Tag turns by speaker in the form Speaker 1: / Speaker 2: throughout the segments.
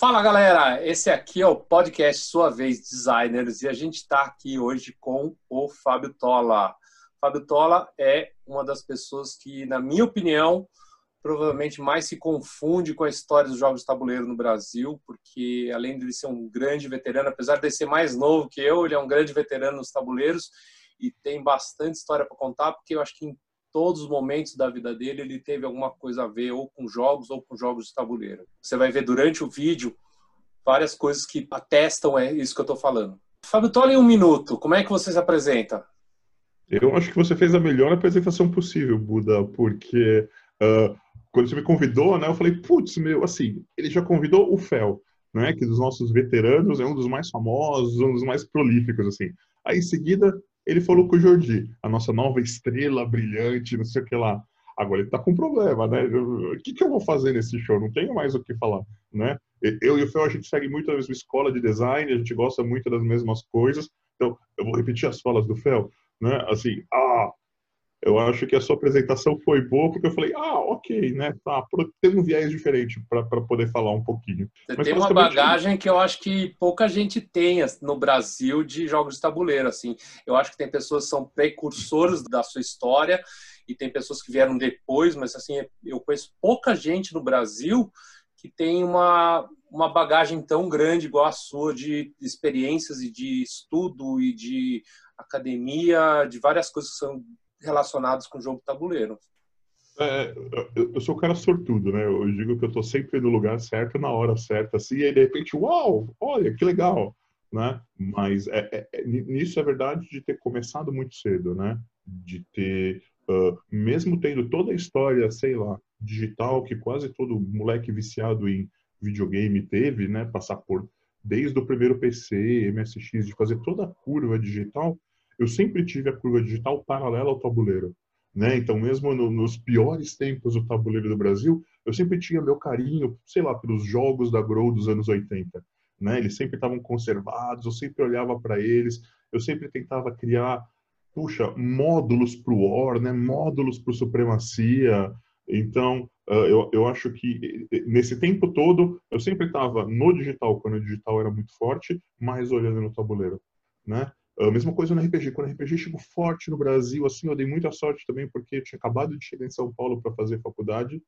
Speaker 1: Fala galera, esse aqui é o podcast Sua Vez Designers e a gente está aqui hoje com o Fábio Tola. Fábio Tola é uma das pessoas que, na minha opinião, provavelmente mais se confunde com a história dos jogos de tabuleiro no Brasil, porque além de ele ser um grande veterano, apesar de ele ser mais novo que eu, ele é um grande veterano nos tabuleiros e tem bastante história para contar, porque eu acho que em todos os momentos da vida dele ele teve alguma coisa a ver ou com jogos ou com jogos de tabuleiro. Você vai ver durante o vídeo várias coisas que atestam é isso que eu estou falando. Fábio Tola, em um minuto, como é que você se apresenta?
Speaker 2: Eu acho que você fez a melhor apresentação possível, Buda, porque uh, quando você me convidou, né, eu falei, putz, meu, assim, ele já convidou o Fel, né, que dos nossos veteranos é um dos mais famosos, um dos mais prolíficos, assim. Aí em seguida ele falou com o Jordi, a nossa nova estrela brilhante, não sei o que lá. Agora ele tá com problema, né? O que, que eu vou fazer nesse show? Não tenho mais o que falar, né? Eu e o Fel, a gente segue muito a mesma escola de design, a gente gosta muito das mesmas coisas. Então, eu vou repetir as falas do Fel, né? Assim, ah, eu acho que a sua apresentação foi boa porque eu falei, ah, ok, né? Tá, tem um viés diferente para poder falar um pouquinho.
Speaker 1: Você Mas, tem uma bagagem que eu acho que pouca gente tem no Brasil de jogos de tabuleiro, assim. Eu acho que tem pessoas que são precursores da sua história e tem pessoas que vieram depois, mas assim, eu conheço pouca gente no Brasil que tem uma, uma bagagem tão grande igual a sua de experiências e de estudo e de academia, de várias coisas que são relacionados com o jogo tabuleiro.
Speaker 2: É, eu sou o cara sortudo, né? Eu digo que eu tô sempre no lugar certo, na hora certa, assim, e aí de repente, uau, olha, que legal, né? Mas é, é, é nisso é verdade de ter começado muito cedo, né? De ter, uh, mesmo tendo toda a história, sei lá, digital, que quase todo moleque viciado em videogame teve, né? Passar por, desde o primeiro PC, MSX, de fazer toda a curva digital, eu sempre tive a curva digital paralela ao tabuleiro. Né? Então, mesmo no, nos piores tempos do tabuleiro do Brasil, eu sempre tinha meu carinho, sei lá, pelos jogos da Grow dos anos 80. Né? Eles sempre estavam conservados, eu sempre olhava para eles, eu sempre tentava criar, puxa, módulos para o War, né? módulos para Supremacia. Então, eu, eu acho que nesse tempo todo, eu sempre estava no digital, quando o digital era muito forte, mas olhando no tabuleiro. Né? A mesma coisa no RPG. Quando o RPG chegou forte no Brasil, assim, eu dei muita sorte também, porque eu tinha acabado de chegar em São Paulo para fazer faculdade.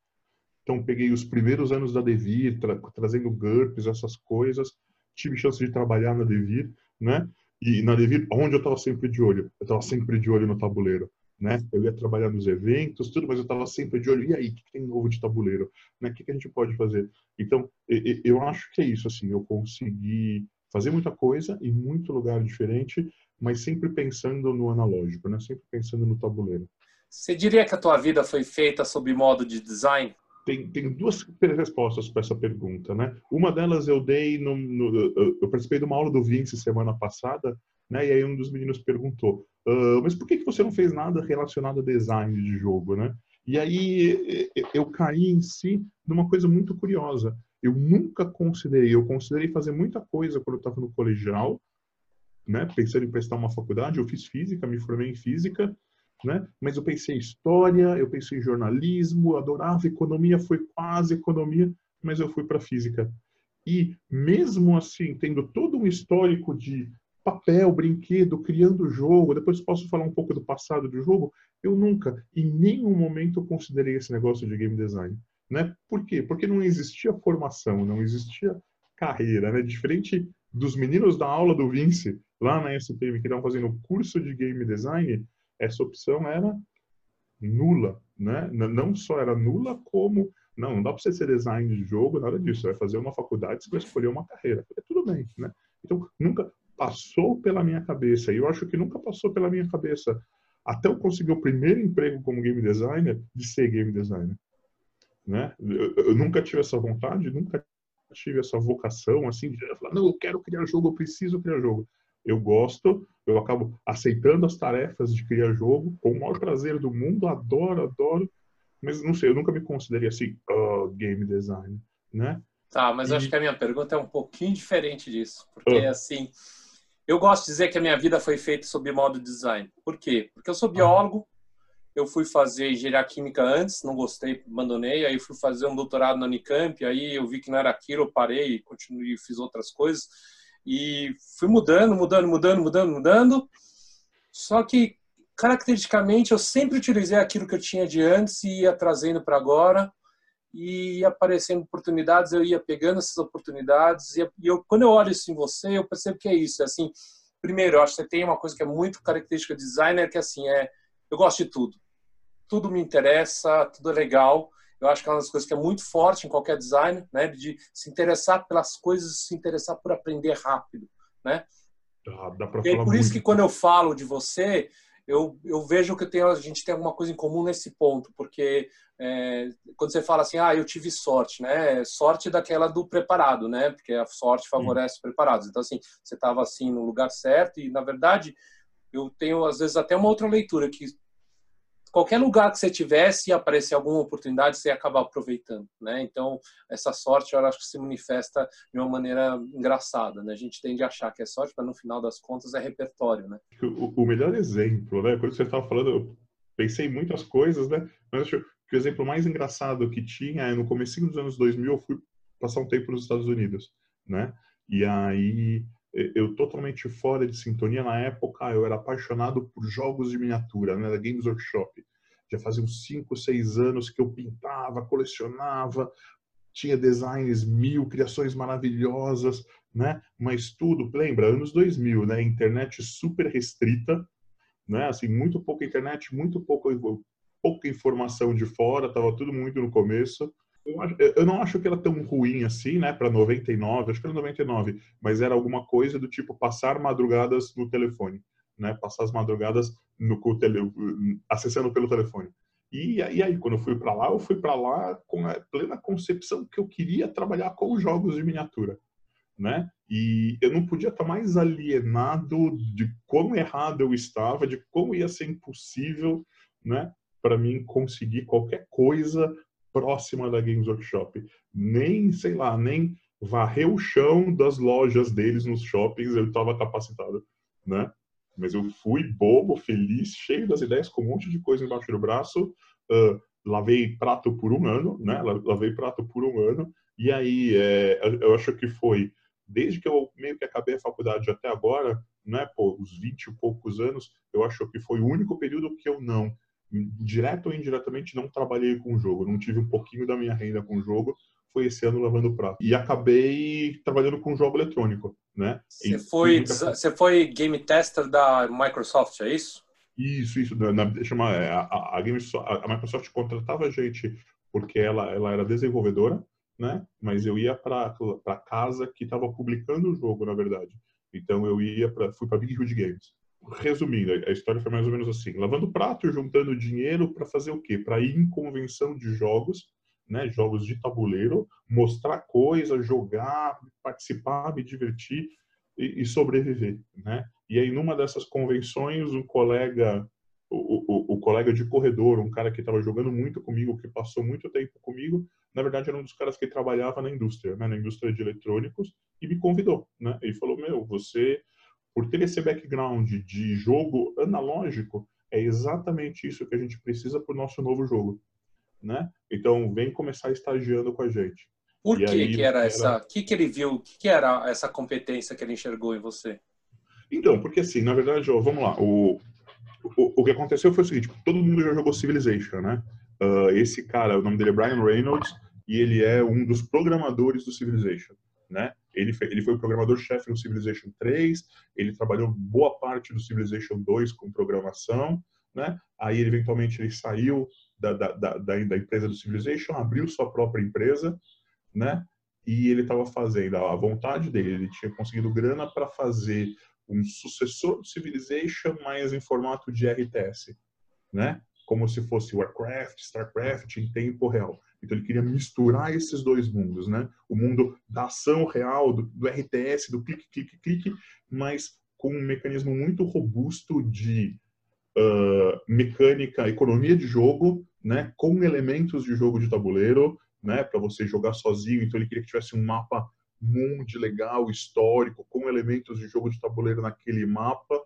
Speaker 2: Então, peguei os primeiros anos da Devir, tra trazendo GURPS, essas coisas. Tive chance de trabalhar na Devir, né? E na Devir, onde eu estava sempre de olho? Eu estava sempre de olho no tabuleiro, né? Eu ia trabalhar nos eventos, tudo, mas eu estava sempre de olho. E aí, o que tem novo de tabuleiro? Né? O que, que a gente pode fazer? Então, eu acho que é isso, assim. Eu consegui fazer muita coisa em muito lugar diferente, mas sempre pensando no analógico, né? Sempre pensando no tabuleiro.
Speaker 1: Você diria que a tua vida foi feita sob modo de design?
Speaker 2: Tem, tem duas respostas para essa pergunta, né? Uma delas eu dei no, no, eu participei de uma aula do Vince semana passada, né? E aí um dos meninos perguntou, uh, mas por que que você não fez nada relacionado a design de jogo, né? E aí eu caí em si numa coisa muito curiosa eu nunca considerei, eu considerei fazer muita coisa quando eu estava no colegial, né, pensando em prestar uma faculdade, eu fiz física, me formei em física, né, mas eu pensei em história, eu pensei em jornalismo, adorava economia, foi quase economia, mas eu fui para física. E mesmo assim, tendo todo um histórico de papel, brinquedo, criando jogo, depois posso falar um pouco do passado do jogo, eu nunca, em nenhum momento, considerei esse negócio de game design. Né? Por quê? Porque não existia formação, não existia carreira. Né? Diferente dos meninos da aula do Vince, lá na SPM, que estavam fazendo curso de game design, essa opção era nula. Né? Não só era nula, como não, não dá para você ser design de jogo, nada disso. Você vai fazer uma faculdade, você vai escolher uma carreira. É tudo bem, né? Então, nunca passou pela minha cabeça, e eu acho que nunca passou pela minha cabeça, até eu conseguir o primeiro emprego como game designer, de ser game designer. Né? Eu, eu, nunca tive essa vontade, nunca tive essa vocação assim de falar, não, eu quero criar jogo, eu preciso criar jogo. Eu gosto, eu acabo aceitando as tarefas de criar jogo com o maior prazer do mundo, adoro, adoro, mas não sei, eu nunca me considerei assim, oh, game design, né?
Speaker 1: Tá, mas e... acho que a minha pergunta é um pouquinho diferente disso, porque ah. assim, eu gosto de dizer que a minha vida foi feita sob modo design. Por quê? Porque eu sou ah. biólogo, eu fui fazer engenharia química antes, não gostei, abandonei, aí fui fazer um doutorado na Unicamp, aí eu vi que não era aquilo, eu parei, continuei, fiz outras coisas. E fui mudando, mudando, mudando, mudando, mudando. Só que caracteristicamente eu sempre utilizei aquilo que eu tinha de antes e ia trazendo para agora. E ia aparecendo oportunidades, eu ia pegando essas oportunidades. E eu quando eu olho isso em você, eu percebo que é isso, é assim, primeiro, eu acho que você tem uma coisa que é muito característica de designer, que é assim, é eu gosto de tudo tudo me interessa, tudo é legal. Eu acho que é uma das coisas que é muito forte em qualquer design, né? De se interessar pelas coisas, se interessar por aprender rápido, né?
Speaker 2: Dá, dá e
Speaker 1: por
Speaker 2: muito.
Speaker 1: isso que quando eu falo de você, eu, eu vejo que eu tenho, a gente tem alguma coisa em comum nesse ponto, porque é, quando você fala assim, ah, eu tive sorte, né? Sorte daquela do preparado, né? Porque a sorte favorece hum. preparados. Então, assim, você estava assim no lugar certo e, na verdade, eu tenho às vezes até uma outra leitura que qualquer lugar que você tivesse e aparecer alguma oportunidade, você ia acabar aproveitando, né? Então, essa sorte, eu acho que se manifesta de uma maneira engraçada, né? A gente tende a achar que é sorte, mas no final das contas é repertório, né?
Speaker 2: O, o melhor exemplo, né? Quando você estava falando, eu pensei em muitas coisas, né? Mas acho que o exemplo mais engraçado que tinha é no começo dos anos 2000, eu fui passar um tempo nos Estados Unidos, né? E aí eu totalmente fora de sintonia na época, eu era apaixonado por jogos de miniatura, né, da Games Workshop. Já fazia uns 5, 6 anos que eu pintava, colecionava, tinha designs mil, criações maravilhosas, né? Mas tudo, lembra, anos 2000, né? Internet super restrita, né? Assim, muito pouca internet, muito pouca, pouca informação de fora, tava tudo muito no começo. Eu não acho que era tão ruim assim, né, para 99, acho que era 99, mas era alguma coisa do tipo passar madrugadas no telefone, né, passar as madrugadas no tele, acessando pelo telefone. E aí, quando eu fui para lá, eu fui para lá com a plena concepção que eu queria trabalhar com jogos de miniatura, né? E eu não podia estar mais alienado de quão errado eu estava, de como ia ser impossível, né, para mim conseguir qualquer coisa próxima da Games Workshop. Nem, sei lá, nem varrer o chão das lojas deles nos shoppings eu estava capacitado, né? Mas eu fui bobo, feliz, cheio das ideias, com um monte de coisa embaixo do braço. Uh, lavei prato por um ano, né? Lavei prato por um ano. E aí, é, eu acho que foi, desde que eu meio que acabei a faculdade até agora, né? Pô, os 20 e poucos anos, eu acho que foi o único período que eu não direto ou indiretamente, não trabalhei com o jogo. Não tive um pouquinho da minha renda com o jogo. Foi esse ano lavando prato. E acabei trabalhando com jogo eletrônico, né?
Speaker 1: Você foi, você foi game tester da Microsoft, é isso?
Speaker 2: Isso, isso. Na, chama, é, a, a, a, Microsoft contratava a gente porque ela, ela era desenvolvedora, né? Mas eu ia para casa que estava publicando o jogo, na verdade. Então eu ia para fui para Big Hood Games resumindo, a história foi mais ou menos assim: lavando prato juntando dinheiro para fazer o quê? Para ir em convenção de jogos, né? Jogos de tabuleiro, mostrar coisa, jogar, participar, me divertir e, e sobreviver, né? E aí numa dessas convenções, um colega, o, o, o colega de corredor, um cara que estava jogando muito comigo, que passou muito tempo comigo, na verdade era um dos caras que trabalhava na indústria, né? Na indústria de eletrônicos e me convidou, né? E falou: meu, você por ter esse background de jogo analógico, é exatamente isso que a gente precisa para o nosso novo jogo, né? Então, vem começar estagiando com a gente.
Speaker 1: Por que, aí, que era, era essa? O que, que ele viu? O que, que era essa competência que ele enxergou em você?
Speaker 2: Então, porque assim, na verdade, ó, vamos lá. O, o, o que aconteceu foi o seguinte: todo mundo já jogou Civilization, né? Uh, esse cara, o nome dele é Brian Reynolds e ele é um dos programadores do Civilization, né? Ele, ele foi o programador-chefe no Civilization 3, ele trabalhou boa parte do Civilization 2 com programação, né? Aí, eventualmente, ele saiu da, da, da, da empresa do Civilization, abriu sua própria empresa, né? E ele estava fazendo a vontade dele, ele tinha conseguido grana para fazer um sucessor do Civilization, mas em formato de RTS, né? Como se fosse Warcraft, Starcraft em tempo real. Então ele queria misturar esses dois mundos, né? O mundo da ação real, do, do RTS, do clique, clique, clique, mas com um mecanismo muito robusto de uh, mecânica, economia de jogo, né? Com elementos de jogo de tabuleiro, né? Para você jogar sozinho. Então ele queria que tivesse um mapa mundo legal, histórico, com elementos de jogo de tabuleiro naquele mapa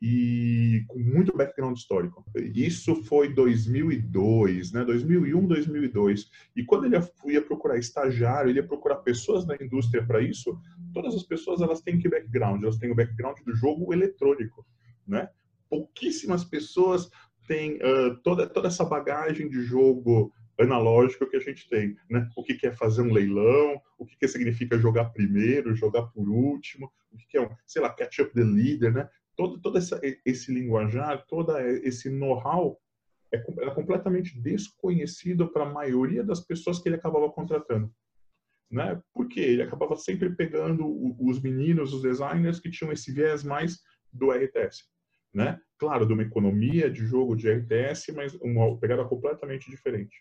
Speaker 2: e com muito background histórico. Isso foi 2002, né? 2001, 2002. E quando ele ia procurar estagiário, ele ia procurar pessoas na indústria para isso, todas as pessoas elas têm que background? Elas têm o background do jogo eletrônico, né? Pouquíssimas pessoas têm uh, toda, toda essa bagagem de jogo analógico que a gente tem, né? O que, que é fazer um leilão, o que, que significa jogar primeiro, jogar por último, o que, que é um, sei lá, catch up the leader, né? Todo, todo essa, esse linguajar, todo esse know-how é, era completamente desconhecido para a maioria das pessoas que ele acabava contratando. Né? Porque ele acabava sempre pegando os meninos, os designers que tinham esse viés mais do RTS. Né? Claro, de uma economia de jogo de RTS, mas uma pegada completamente diferente.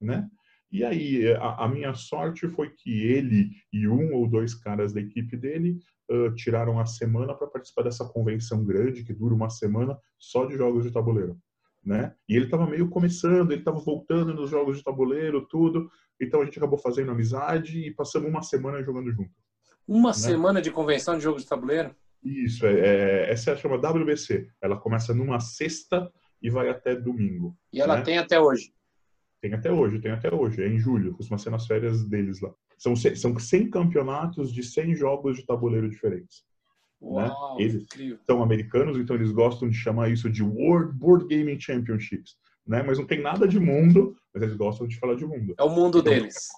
Speaker 2: Né? E aí, a, a, minha sorte foi que ele e um ou dois caras da equipe dele uh, tiraram a semana para participar dessa convenção grande, que dura uma semana, só de jogos de tabuleiro. Né? E ele estava meio começando, ele estava voltando nos jogos de tabuleiro, tudo. Então a gente acabou fazendo amizade e passamos uma semana jogando junto.
Speaker 1: Uma né? semana de convenção de jogos de tabuleiro?
Speaker 2: Isso, é, é, essa é chama WBC. Ela começa numa sexta e vai até domingo.
Speaker 1: E ela né? tem até hoje?
Speaker 2: Tem até hoje, tem até hoje. É em julho, costuma ser nas férias deles lá. São, são 100 campeonatos de 100 jogos de tabuleiro diferentes.
Speaker 1: Né? Uau, né?
Speaker 2: Eles incrível. são americanos, então eles gostam de chamar isso de World Board Gaming Championships. Né? Mas não tem nada de mundo, mas eles gostam de falar de mundo.
Speaker 1: É o mundo então, deles.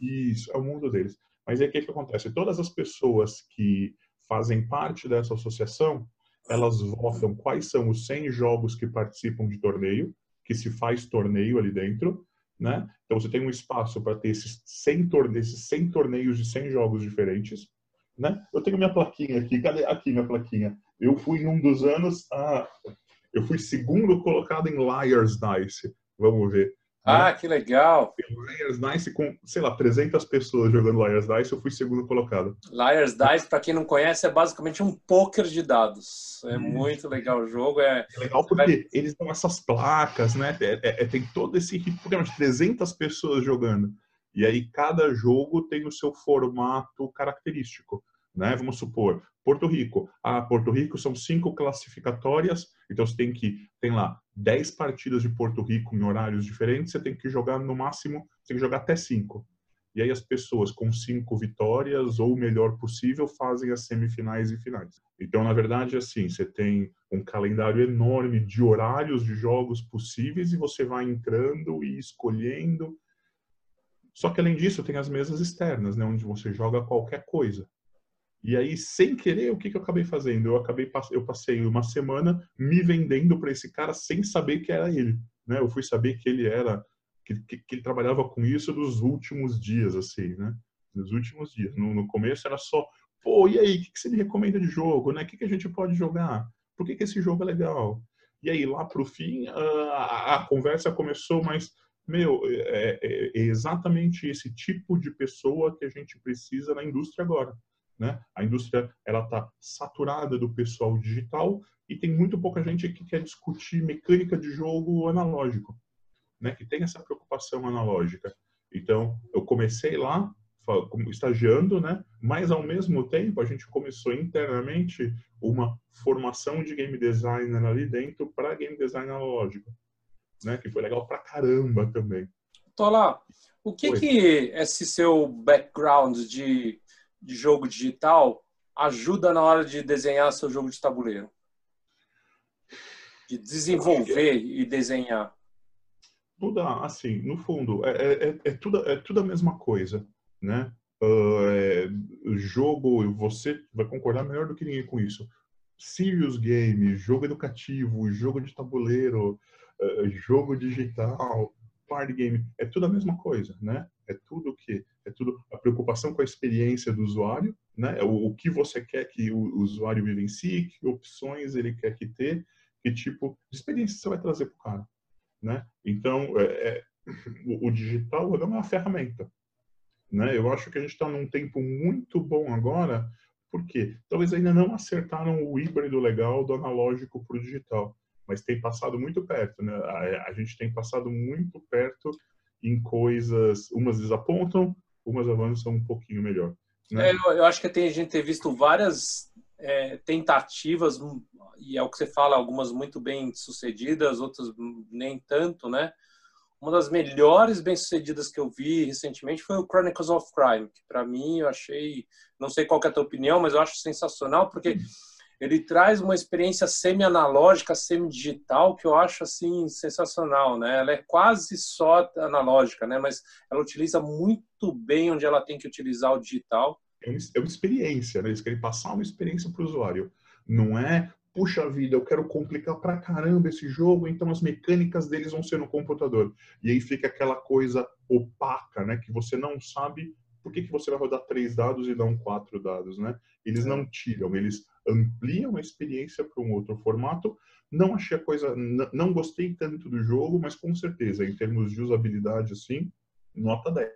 Speaker 2: Isso, é o mundo deles. Mas aí o que, que acontece? Todas as pessoas que fazem parte dessa associação, elas votam quais são os 100 jogos que participam de torneio, que se faz torneio ali dentro, né? Então você tem um espaço para ter esses 100, torneios, esses 100 torneios de 100 jogos diferentes, né? Eu tenho minha plaquinha aqui, cadê aqui minha plaquinha? Eu fui em um dos anos, ah, eu fui segundo colocado em Liar's Dice. Vamos ver.
Speaker 1: Ah, né? que legal!
Speaker 2: Liar's Dice com, sei lá, 300 pessoas jogando Liar's Dice, eu fui segundo colocado.
Speaker 1: Liar's Dice, para quem não conhece, é basicamente um poker de dados. É muito legal o jogo. É,
Speaker 2: é legal porque vai... eles dão essas placas, né? É, é, é tem todo esse programa de 300 pessoas jogando. E aí cada jogo tem o seu formato característico. Né? Vamos supor, Porto Rico. Ah, Porto Rico são cinco classificatórias, então você tem que, tem lá, 10 partidas de Porto Rico em horários diferentes, você tem que jogar no máximo, você tem que jogar até cinco. E aí as pessoas com cinco vitórias ou o melhor possível fazem as semifinais e finais. Então, na verdade, assim, você tem um calendário enorme de horários de jogos possíveis e você vai entrando e escolhendo. Só que além disso, tem as mesas externas, né, onde você joga qualquer coisa. E aí, sem querer, o que, que eu acabei fazendo? Eu acabei eu passei uma semana me vendendo para esse cara sem saber que era ele. Né? Eu fui saber que ele era que, que, que ele trabalhava com isso nos últimos dias, assim, né? Nos últimos dias. No, no começo era só, pô, e aí, o que, que você me recomenda de jogo, né? O que, que a gente pode jogar? Por que, que esse jogo é legal? E aí, lá pro fim, a, a, a conversa começou, mas, meu, é, é, é exatamente esse tipo de pessoa que a gente precisa na indústria agora. Né? A indústria ela está saturada do pessoal digital e tem muito pouca gente que quer discutir mecânica de jogo analógico, né? Que tem essa preocupação analógica. Então, eu comecei lá como estagiando, né? Mas ao mesmo tempo a gente começou internamente uma formação de game designer ali dentro para game design analógico, né? Que foi legal pra caramba também.
Speaker 1: Tola, o que Oi. que esse seu background de de jogo digital ajuda na hora de desenhar seu jogo de tabuleiro? De desenvolver e desenhar?
Speaker 2: Tudo, assim, no fundo, é, é, é, é tudo, é tudo a mesma coisa, né? Uh, jogo, você vai concordar melhor do que ninguém com isso. Serious game, jogo educativo, jogo de tabuleiro, uh, jogo digital, party game, é tudo a mesma coisa, né? É tudo que é tudo a preocupação com a experiência do usuário, né? O, o que você quer que o, usuário vivencie, que opções ele quer que ter, que tipo de experiência você vai trazer para o cara, né? Então, é, é, o, o, digital é uma ferramenta, né? Eu acho que a gente está num tempo muito bom agora, porque talvez ainda não acertaram o híbrido legal do analógico para o digital, mas tem passado muito perto, né? A, a gente tem passado muito perto em coisas, umas desapontam, umas avançam um pouquinho melhor.
Speaker 1: Né? É, eu, acho que tem, a gente tem visto várias é, tentativas, e é o que você fala, algumas muito bem sucedidas, outras nem tanto, né? Uma das melhores bem-sucedidas que eu vi recentemente foi o Chronicles of Crime, que para mim eu achei, não sei qual é a tua opinião, mas eu acho sensacional, porque ele traz uma experiência semi-analógica, semi-digital, que eu acho assim sensacional, né? Ela é quase só analógica, né? Mas ela utiliza muito bem onde ela tem que utilizar o digital.
Speaker 2: É uma, é experiência, né? Eles querem passar uma experiência para o usuário. Não é, puxa vida, eu quero complicar pra caramba esse jogo, então as mecânicas deles vão ser no computador. E aí fica aquela coisa opaca, né? Que você não sabe por que, que você vai rodar três dados e não quatro dados, né? Eles não tiram, eles ampliam a experiência para um outro formato. Não achei a coisa, não gostei tanto do jogo, mas com certeza, em termos de usabilidade, assim, nota 10.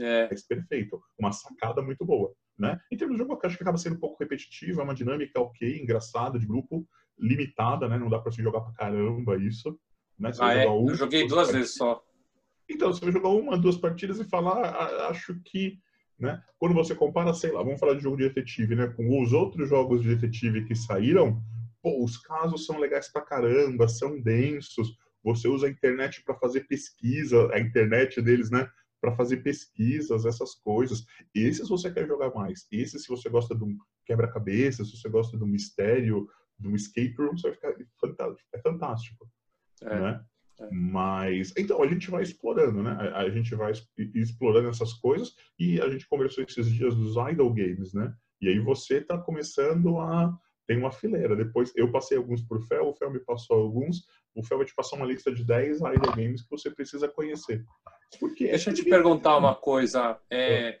Speaker 2: É. Perfeito. Uma sacada muito boa. Né? Em termos de jogo, eu acho que acaba sendo um pouco repetitivo, é uma dinâmica ok, engraçada, de grupo, limitada, né? Não dá para se jogar para caramba isso. Né?
Speaker 1: ah, é? Um, eu joguei duas vezes só.
Speaker 2: Então, você vai jogar uma, duas partidas e falar, ah, acho que, né? Quando você compara, sei lá, vamos falar de jogo de detetive, né? Com os outros jogos de detetive que saíram, pô, os casos são legais pra caramba, são densos. Você usa a internet para fazer pesquisa, a internet deles, né? Para fazer pesquisas, essas coisas. Esses você quer jogar mais. Esses, se você gosta de um quebra-cabeça, se você gosta de um mistério, de um escape room, você vai ficar fantástico. É fantástico. É. Né? É. Mas, então, a gente vai explorando, né? A, a, gente vai explorando essas coisas e a gente conversou esses dias dos idle games, né? E aí você está começando a... Tem uma fileira. Depois, eu passei alguns por Fel, o Fel me passou alguns. O Fel vai te passar uma lista de 10 idle games que você precisa conhecer.
Speaker 1: Porque Deixa eu te perguntar uma coisa. É, é,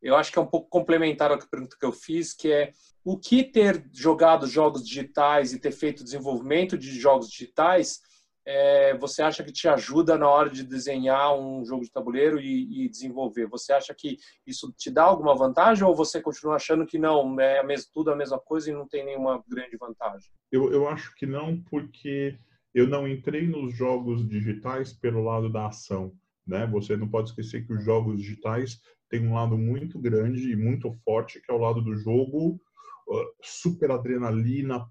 Speaker 1: eu acho que é um pouco complementar à pergunta que eu fiz, que é o que ter jogado jogos digitais e ter feito desenvolvimento de jogos digitais é, você acha que te ajuda na hora de desenhar um jogo de tabuleiro e, e, desenvolver? Você acha que isso te dá alguma vantagem ou você continua achando que não, é a mesma, tudo a mesma coisa e não tem nenhuma grande vantagem?
Speaker 2: Eu, eu acho que não, porque eu não entrei nos jogos digitais pelo lado da ação. Né? Você não pode esquecer que os jogos digitais têm um lado muito grande e muito forte, que é o lado do jogo uh, super adrenalina,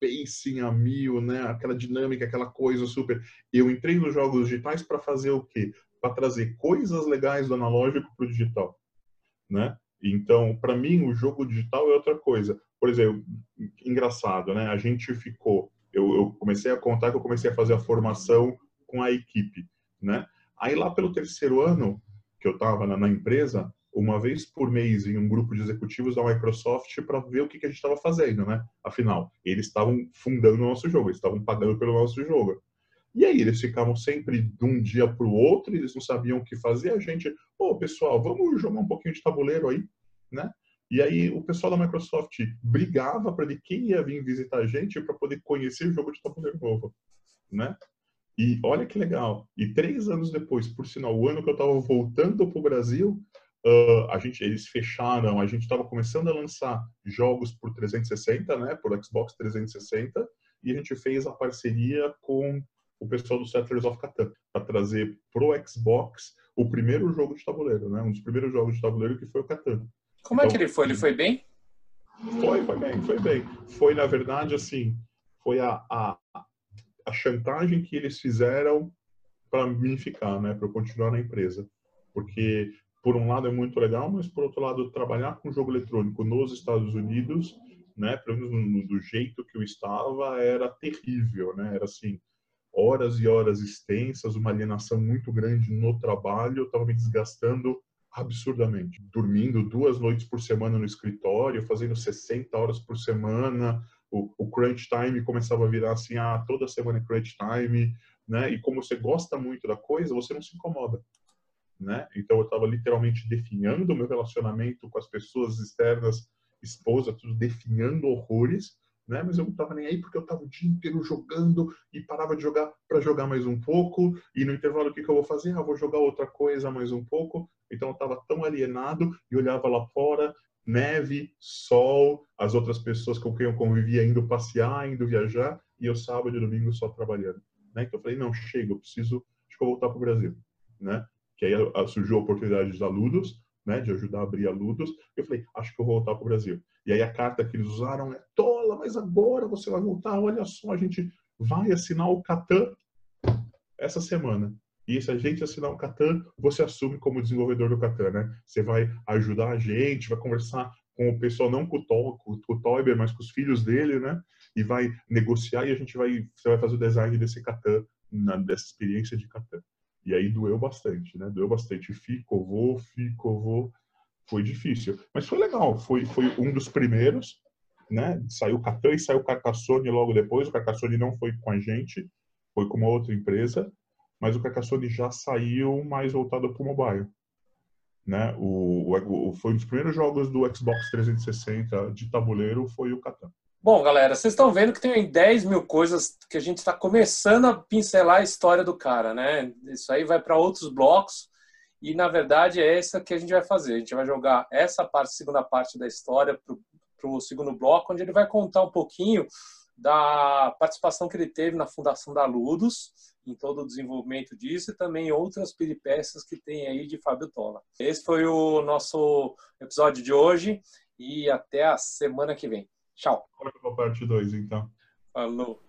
Speaker 2: pacing a mil, né? Aquela dinâmica, aquela coisa super. Eu entrei nos jogos digitais para fazer o quê? Para trazer coisas legais do analógico para o digital, né? Então, para mim, o jogo digital é outra coisa. Por exemplo, engraçado, né? A gente ficou, eu, eu comecei a contar que eu comecei a fazer a formação com a equipe, né? Aí lá pelo terceiro ano que eu estava na, na empresa, uma vez por mês em um grupo de executivos da Microsoft para ver o que, que a gente estava fazendo, né? Afinal, eles estavam fundando o nosso jogo, eles estavam pagando pelo nosso jogo. E aí eles ficavam sempre de um dia para o outro, eles não sabiam o que fazer. A gente, pô, pessoal, vamos jogar um pouquinho de tabuleiro aí, né? E aí o pessoal da Microsoft brigava para de quem ia vir visitar a gente para poder conhecer o jogo de tabuleiro novo, né? E olha que legal. E três anos depois, por sinal, o ano que eu estava voltando para o Brasil, Uh, a gente, eles fecharam, a gente estava começando a lançar jogos por 360, né, por Xbox 360, e a gente fez a parceria com o pessoal do Settlers of Catan para trazer pro Xbox o primeiro jogo de tabuleiro, né, um dos primeiros jogos de tabuleiro que foi o Catan.
Speaker 1: Como então, é que ele foi? Ele foi bem?
Speaker 2: Foi, foi bem, foi bem. Foi na verdade assim, foi a, a, a chantagem que eles fizeram para mim ficar, né, para eu continuar na empresa, porque por um lado é muito legal, mas por outro lado trabalhar com jogo eletrônico nos Estados Unidos, né, pelo menos do jeito que eu estava, era terrível, né? Era assim, horas e horas extensas, uma alienação muito grande no trabalho, eu estava me desgastando absurdamente, dormindo duas noites por semana no escritório, fazendo 60 horas por semana, o, o crunch time começava a virar assim, ah, toda semana é crunch time, né? E como você gosta muito da coisa, você não se incomoda né? Então eu estava literalmente definhando o meu relacionamento com as pessoas externas, esposa, tudo definhando horrores, né? Mas eu não estava nem aí porque eu estava o dia inteiro jogando e parava de jogar para jogar mais um pouco. E no intervalo, o que, que eu vou fazer? Ah, vou jogar outra coisa mais um pouco. Então eu estava tão alienado e olhava lá fora, neve, sol, as outras pessoas com quem eu convivia indo passear, indo viajar, e eu sábado e domingo só trabalhando. Né? Então eu falei, não, chega, eu preciso, acho que eu vou voltar para o Brasil. Né? Que aí surgiu a oportunidade da Ludos, né, de ajudar a abrir a Ludos. Eu falei, acho que eu vou voltar para o Brasil. E aí a carta que eles usaram é tola, mas agora você vai voltar, olha só, a gente vai assinar o Catan essa semana. E se a gente assinar o Catan, você assume como desenvolvedor do Catan, né? Você vai ajudar a gente, vai conversar com o pessoal, não com o, Tol, com o Toiber, mas com os filhos dele, né? E vai negociar e a gente vai, você vai fazer o design desse Catan, dessa experiência de Catan. E aí doeu bastante, né? Doeu bastante. Fico, vou, fico, vou. Foi difícil. Mas foi legal. Foi, foi um dos primeiros, né? Saiu o Catan e saiu o Carcassonne logo depois. O Carcassonne não foi com a gente, foi com uma outra empresa. Mas o Carcassonne já saiu mais voltado para o mobile. Né? O, o, foi um dos primeiros jogos do Xbox 360 de tabuleiro, foi o Catan.
Speaker 1: Bom, galera, vocês estão vendo que tem 10 mil coisas que a gente está começando a pincelar a história do cara, né? Isso aí vai para outros blocos e, na verdade, é essa que a gente vai fazer. A gente vai jogar essa parte, segunda parte da história para o segundo bloco, onde ele vai contar um pouquinho da participação que ele teve na fundação da Ludus, em todo o desenvolvimento disso e também outras peripécias que tem aí de Fábio Tola. Esse foi o nosso episódio de hoje e até a semana que vem. Tchau.
Speaker 2: Bora para a parte 2, então.
Speaker 1: Falou.